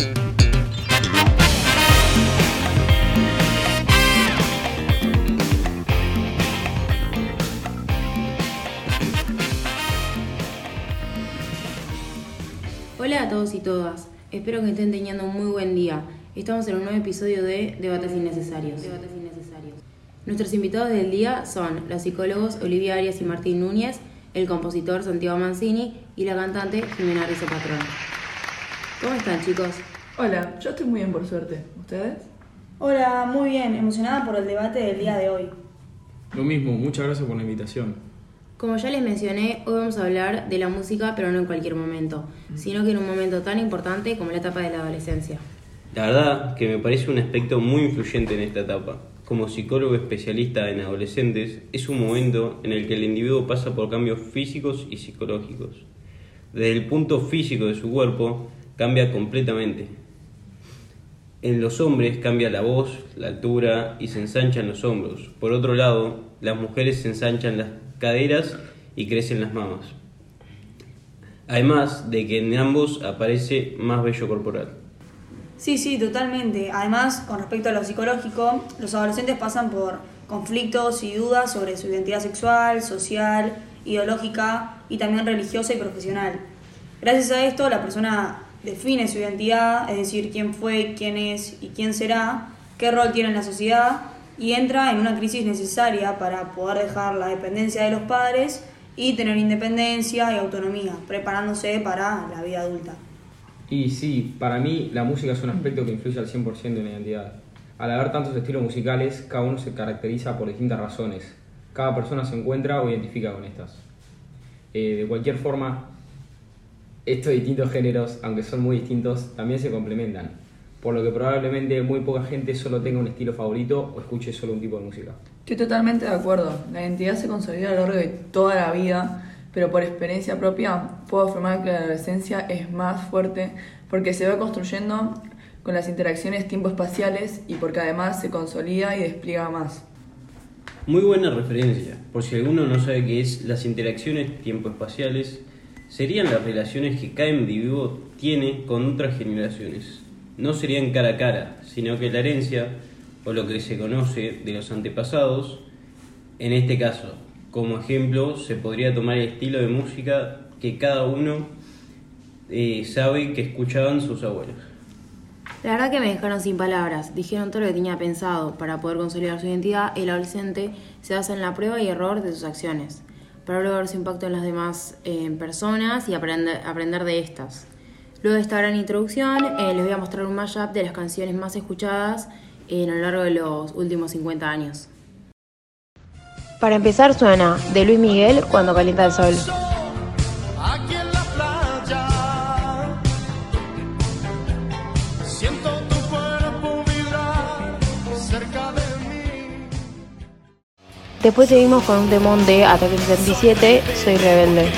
Hola a todos y todas, espero que estén teniendo un muy buen día. Estamos en un nuevo episodio de Debates Innecesarios. Nuestros invitados del día son los psicólogos Olivia Arias y Martín Núñez, el compositor Santiago Mancini y la cantante Jimena Rizzo Patrón. ¿Cómo están chicos? Hola, yo estoy muy bien por suerte. ¿Ustedes? Hola, muy bien, emocionada por el debate del día de hoy. Lo mismo, muchas gracias por la invitación. Como ya les mencioné, hoy vamos a hablar de la música, pero no en cualquier momento, sino que en un momento tan importante como la etapa de la adolescencia. La verdad que me parece un aspecto muy influyente en esta etapa. Como psicólogo especialista en adolescentes, es un momento en el que el individuo pasa por cambios físicos y psicológicos. Desde el punto físico de su cuerpo, cambia completamente. En los hombres cambia la voz, la altura y se ensanchan los hombros. Por otro lado, las mujeres se ensanchan las caderas y crecen las mamas. Además de que en ambos aparece más vello corporal. Sí, sí, totalmente. Además, con respecto a lo psicológico, los adolescentes pasan por conflictos y dudas sobre su identidad sexual, social, ideológica y también religiosa y profesional. Gracias a esto, la persona define su identidad, es decir, quién fue, quién es y quién será, qué rol tiene en la sociedad y entra en una crisis necesaria para poder dejar la dependencia de los padres y tener independencia y autonomía, preparándose para la vida adulta. Y sí, para mí la música es un aspecto que influye al 100% en la identidad. Al haber tantos estilos musicales, cada uno se caracteriza por distintas razones. Cada persona se encuentra o identifica con estas. Eh, de cualquier forma, estos distintos géneros, aunque son muy distintos, también se complementan por lo que probablemente muy poca gente solo tenga un estilo favorito o escuche solo un tipo de música. Estoy totalmente de acuerdo. La identidad se consolida a lo largo de toda la vida, pero por experiencia propia puedo afirmar que la adolescencia es más fuerte porque se va construyendo con las interacciones tiempo-espaciales y porque además se consolida y despliega más. Muy buena referencia. Por si alguno no sabe qué es, las interacciones tiempo-espaciales serían las relaciones que cada individuo tiene con otras generaciones no serían cara a cara, sino que la herencia, o lo que se conoce de los antepasados, en este caso, como ejemplo, se podría tomar el estilo de música que cada uno eh, sabe que escuchaban sus abuelos. La verdad que me dejaron sin palabras, dijeron todo lo que tenía pensado. Para poder consolidar su identidad, el adolescente se basa en la prueba y error de sus acciones, para ver su impacto en las demás eh, personas y aprender, aprender de estas. Luego de esta gran introducción, eh, les voy a mostrar un mashup de las canciones más escuchadas a lo largo de los últimos 50 años. Para empezar suena de Luis Miguel cuando calienta el sol. Después seguimos con un demon de Ataque 77, Soy Rebelde.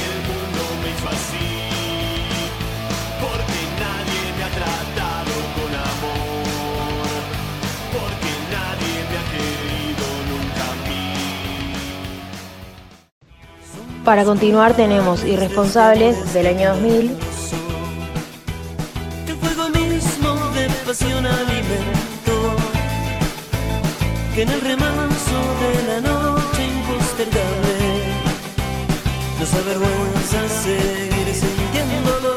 Para continuar tenemos Irresponsables del año 2000. Que en el remanso nos avergüenza seguir sintiéndolo.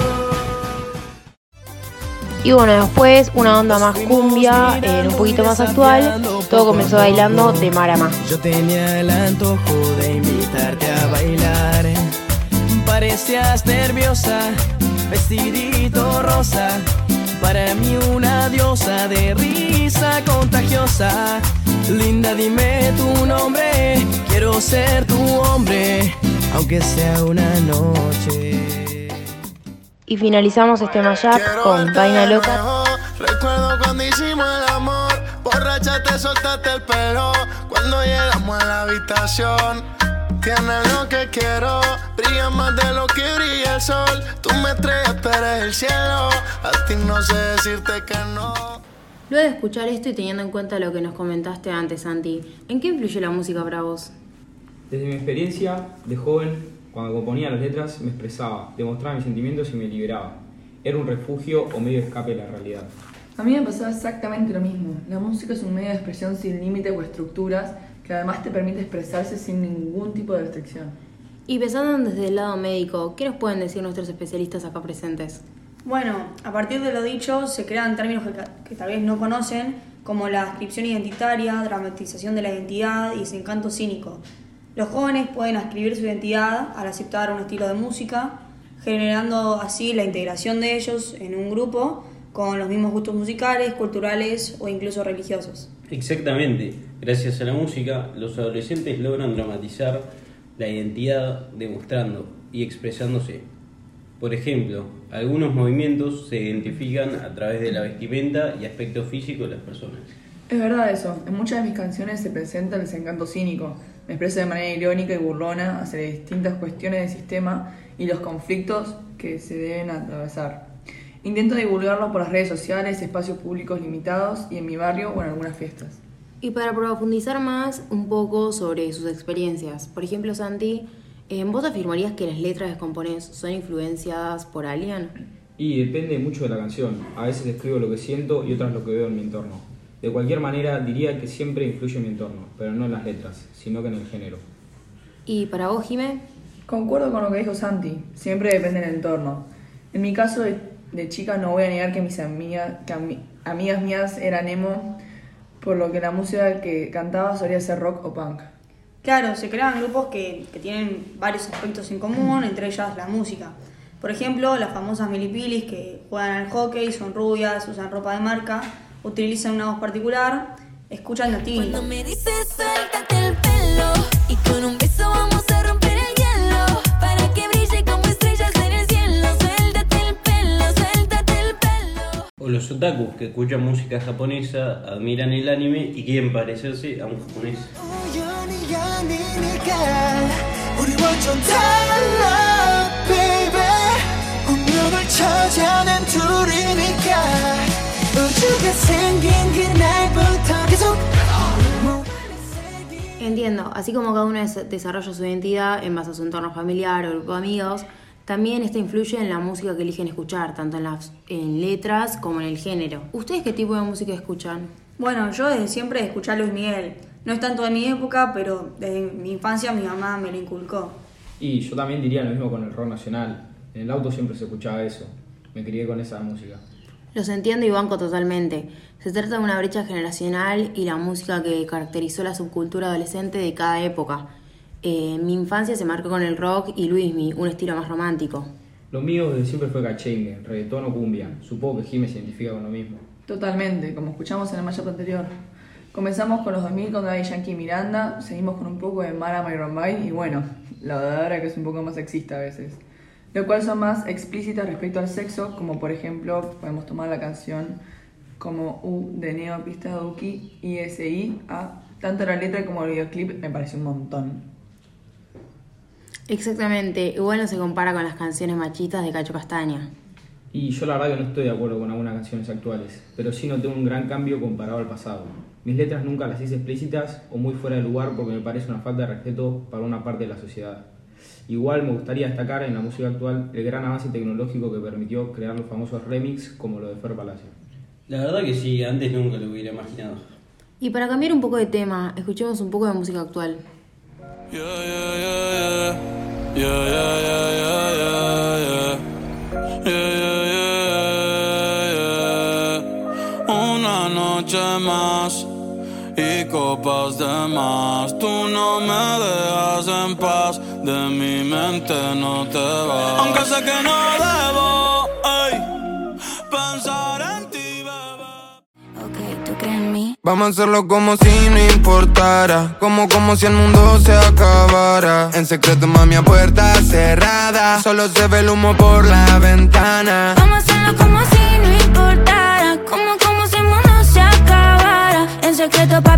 Y bueno, después una onda más cumbia, eh, un poquito más actual. Todo comenzó bailando de Marama. Yo tenía el antojo de invitarte a bailar. Parecías nerviosa, vestidito rosa. Para mí una diosa de risa contagiosa. Linda, dime tu nombre. Quiero ser tu hombre, aunque sea una noche. Y finalizamos este mashup con Vaina Loca. Recuerdo cuando hicimos el amor, borracha te soltaste el pelo. Cuando llegamos a la habitación, tienes lo que quiero, brilla más de lo que brilla el sol. Tú me estrellas, tú eres el cielo, a ti no sé decirte que no. Luego de escuchar esto y teniendo en cuenta lo que nos comentaste antes, Santi, ¿en qué influye la música para vos? Desde mi experiencia de joven, cuando componía las letras me expresaba, demostraba mis sentimientos y me liberaba. Era un refugio o medio de escape de la realidad. A mí me pasaba exactamente lo mismo. La música es un medio de expresión sin límites o estructuras que además te permite expresarse sin ningún tipo de restricción. Y pensando desde el lado médico, ¿qué nos pueden decir nuestros especialistas acá presentes? Bueno, a partir de lo dicho, se crean términos que, que tal vez no conocen, como la ascripción identitaria, dramatización de la identidad y desencanto cínico. Los jóvenes pueden ascribir su identidad al aceptar un estilo de música, generando así la integración de ellos en un grupo con los mismos gustos musicales, culturales o incluso religiosos. Exactamente. Gracias a la música, los adolescentes logran dramatizar la identidad demostrando y expresándose. Por ejemplo, algunos movimientos se identifican a través de la vestimenta y aspecto físico de las personas. Es verdad eso. En muchas de mis canciones se presenta el desencanto cínico. Me expreso de manera irónica y burlona hacia distintas cuestiones del sistema y los conflictos que se deben atravesar. Intento divulgarlo por las redes sociales, espacios públicos limitados y en mi barrio o en algunas fiestas. Y para profundizar más un poco sobre sus experiencias, por ejemplo, Santi, eh, ¿vos afirmarías que las letras que compones son influenciadas por alguien? Y depende mucho de la canción. A veces escribo lo que siento y otras lo que veo en mi entorno. De cualquier manera, diría que siempre influye en mi entorno, pero no en las letras, sino que en el género. ¿Y para vos, Jimé? Concuerdo con lo que dijo Santi, siempre depende del entorno. En mi caso de, de chica no voy a negar que mis amigas, que ami- amigas mías eran emo, por lo que la música que cantaba solía ser rock o punk. Claro, se crean grupos que, que tienen varios aspectos en común, entre ellas la música. Por ejemplo, las famosas milipilis que juegan al hockey, son rubias, usan ropa de marca, utilizan una voz particular, escuchan latín. Cuando me dices suéltate el pelo y con un beso vamos a romper el hielo para que brille como estrellas en el cielo. Suéltate el pelo, suéltate el pelo. O los otakus que escuchan música japonesa, admiran el anime y quieren parecerse a un japonés. 우연이 아니니까 우리 완전 달라 baby 운명을 찾아낸 둘이 Entiendo, así como cada uno des- desarrolla su identidad en base a su entorno familiar o grupo de amigos, también esto influye en la música que eligen escuchar, tanto en las en letras como en el género. ¿Ustedes qué tipo de música escuchan? Bueno, yo desde siempre escuché a Luis Miguel. No es tanto de mi época, pero desde mi infancia mi mamá me lo inculcó. Y yo también diría lo mismo con el rock nacional. En el auto siempre se escuchaba eso. Me crié con esa música. Los entiendo y banco totalmente. Se trata de una brecha generacional y la música que caracterizó la subcultura adolescente de cada época. Eh, mi infancia se marcó con el rock y Luismi, un estilo más romántico. Lo mío desde siempre fue cachengue, reggaetón o cumbia. Supongo que Jimmy se identifica con lo mismo. Totalmente, como escuchamos en el matchup anterior. Comenzamos con los 2000 con Daddy Yankee y Miranda, seguimos con un poco de Mara Mayrombay y bueno, la ahora que es un poco más sexista a veces. Lo cual son más explícitas respecto al sexo, como por ejemplo podemos tomar la canción como U de Neo Pista Duki y SI A. Tanto la letra como el videoclip me parece un montón. Exactamente, igual no se compara con las canciones machistas de Cacho Castaña. Y yo la verdad que no estoy de acuerdo con algunas canciones actuales, pero sí noté un gran cambio comparado al pasado. Mis letras nunca las hice explícitas o muy fuera de lugar porque me parece una falta de respeto para una parte de la sociedad. Igual me gustaría destacar en la música actual el gran avance tecnológico que permitió crear los famosos remix como lo de Fer Palacio. La verdad que sí, antes nunca lo hubiera imaginado. Y para cambiar un poco de tema, escuchemos un poco de música actual. Yeah, yeah, yeah, yeah. Yeah, yeah, yeah, yeah, yeah, yeah. Yeah, yeah, yeah, yeah. Una noche más y copas de más. Tú no me dejas en paz, de mi mente no te vas. Aunque sé que no debo ey, pensar en ti, bebé. Ok, ¿tú crees en mí? Vamos a hacerlo como si no importara Como como si el mundo se acabara En secreto mami a puerta cerrada Solo se ve el humo por la ventana Vamos a hacerlo como si no importara,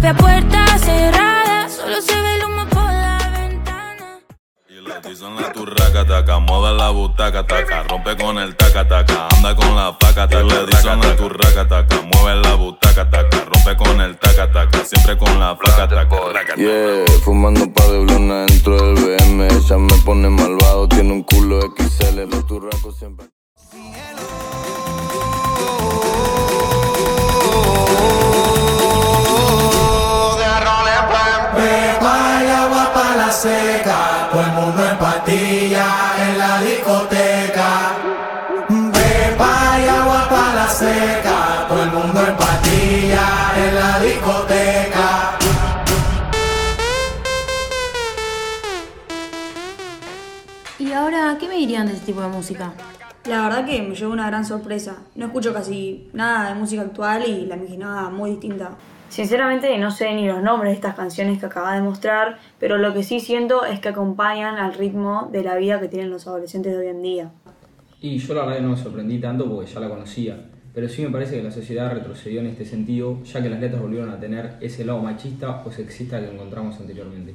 a puerta cerrada, solo se ve el humo por la ventana. Y la dicen la turraca taca, mueve la butaca taca, rompe con el taca taca, anda con la faca taca. Le dicen la turraca taca, mueve la butaca taca, rompe con el taca taca, siempre con la flaca taca. Yeah, fumando pa' de blona dentro del BM. Ella me pone malvado, tiene un culo XL. Los turracos siempre. seca, todo el mundo en pastilla en la discoteca. Pepa y agua para la seca, todo el mundo en pastilla en la discoteca. ¿Y ahora qué me dirían de este tipo de música? La verdad que me llevó una gran sorpresa. No escucho casi nada de música actual y la imaginaba muy distinta. Sinceramente no sé ni los nombres de estas canciones que acaba de mostrar, pero lo que sí siento es que acompañan al ritmo de la vida que tienen los adolescentes de hoy en día. Y yo la verdad no me sorprendí tanto porque ya la conocía, pero sí me parece que la sociedad retrocedió en este sentido, ya que las letras volvieron a tener ese lado machista o sexista que encontramos anteriormente.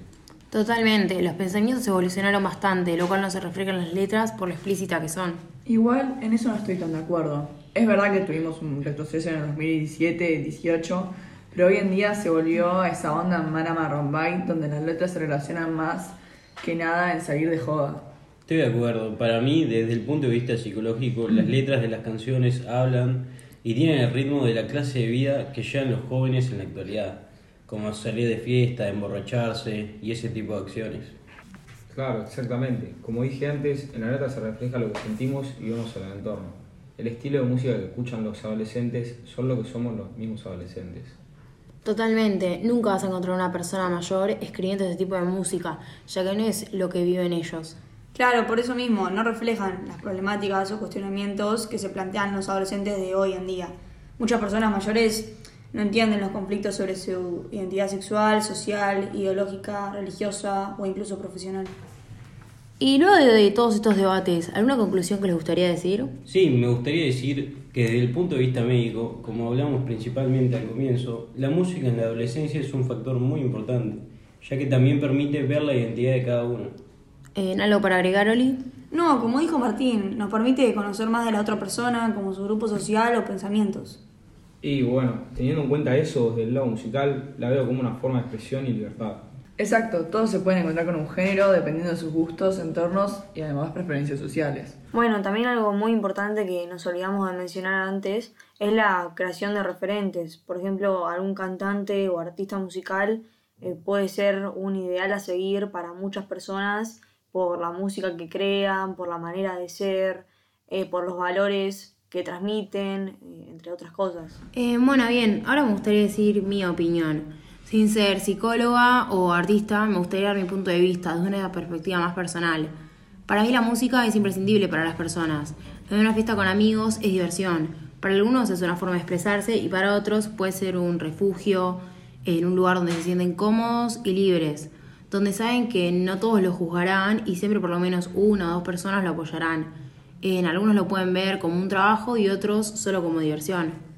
Totalmente, los pensamientos evolucionaron bastante, lo cual no se refleja en las letras por lo explícita que son. Igual en eso no estoy tan de acuerdo. Es verdad que tuvimos un retroceso en el 2017, 18, pero hoy en día se volvió a esa onda Mara Marrombay, donde las letras se relacionan más que nada en salir de joda. Estoy de acuerdo. Para mí, desde el punto de vista psicológico, las letras de las canciones hablan y tienen el ritmo de la clase de vida que llevan los jóvenes en la actualidad, como salir de fiesta, emborracharse y ese tipo de acciones. Claro, exactamente. Como dije antes, en la letra se refleja lo que sentimos y vemos en el entorno. El estilo de música que escuchan los adolescentes son lo que somos los mismos adolescentes. Totalmente, nunca vas a encontrar una persona mayor escribiendo ese tipo de música, ya que no es lo que viven ellos. Claro, por eso mismo no reflejan las problemáticas o cuestionamientos que se plantean los adolescentes de hoy en día. Muchas personas mayores no entienden los conflictos sobre su identidad sexual, social, ideológica, religiosa o incluso profesional. Y luego de todos estos debates, ¿alguna conclusión que les gustaría decir? Sí, me gustaría decir que desde el punto de vista médico, como hablamos principalmente al comienzo, la música en la adolescencia es un factor muy importante, ya que también permite ver la identidad de cada uno. Eh, ¿Algo para agregar, Oli? No, como dijo Martín, nos permite conocer más de la otra persona, como su grupo social o pensamientos. Y bueno, teniendo en cuenta eso, desde el lado musical, la veo como una forma de expresión y libertad. Exacto, todos se pueden encontrar con un género dependiendo de sus gustos, entornos y además preferencias sociales. Bueno, también algo muy importante que nos olvidamos de mencionar antes es la creación de referentes. Por ejemplo, algún cantante o artista musical eh, puede ser un ideal a seguir para muchas personas por la música que crean, por la manera de ser, eh, por los valores que transmiten, eh, entre otras cosas. Eh, bueno, bien, ahora me gustaría decir mi opinión. Sin ser psicóloga o artista, me gustaría dar mi punto de vista desde una perspectiva más personal. Para mí la música es imprescindible para las personas. En una fiesta con amigos es diversión. Para algunos es una forma de expresarse y para otros puede ser un refugio, en un lugar donde se sienten cómodos y libres, donde saben que no todos lo juzgarán y siempre por lo menos una o dos personas lo apoyarán. En algunos lo pueden ver como un trabajo y otros solo como diversión.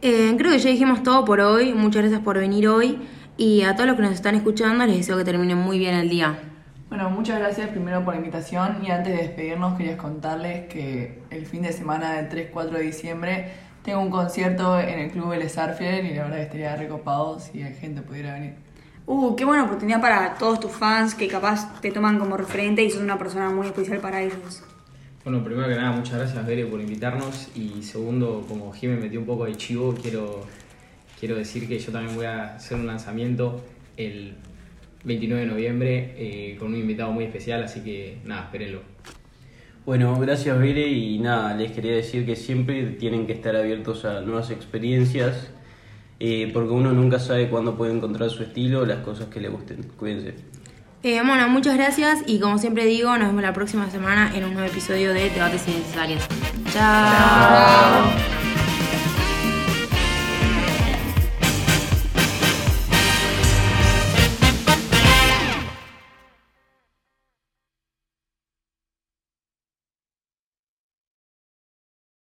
Eh, creo que ya dijimos todo por hoy. Muchas gracias por venir hoy. Y a todos los que nos están escuchando les deseo que terminen muy bien el día. Bueno, muchas gracias primero por la invitación y antes de despedirnos quería contarles que el fin de semana del 3-4 de diciembre tengo un concierto en el Club El Sarfield y la verdad que estaría recopado si la gente pudiera venir. Uh, qué buena oportunidad para todos tus fans que capaz te toman como referente y sos una persona muy especial para ellos. Bueno, primero que nada, muchas gracias, Bere, por invitarnos. Y segundo, como Jimmy metió un poco de chivo, quiero, quiero decir que yo también voy a hacer un lanzamiento el 29 de noviembre eh, con un invitado muy especial, así que nada, espérenlo. Bueno, gracias Bere y nada, les quería decir que siempre tienen que estar abiertos a nuevas experiencias eh, porque uno nunca sabe cuándo puede encontrar su estilo las cosas que le gusten. Cuídense. Eh, bueno, muchas gracias y como siempre digo, nos vemos la próxima semana en un nuevo episodio de Debates Innecesarios. Chao.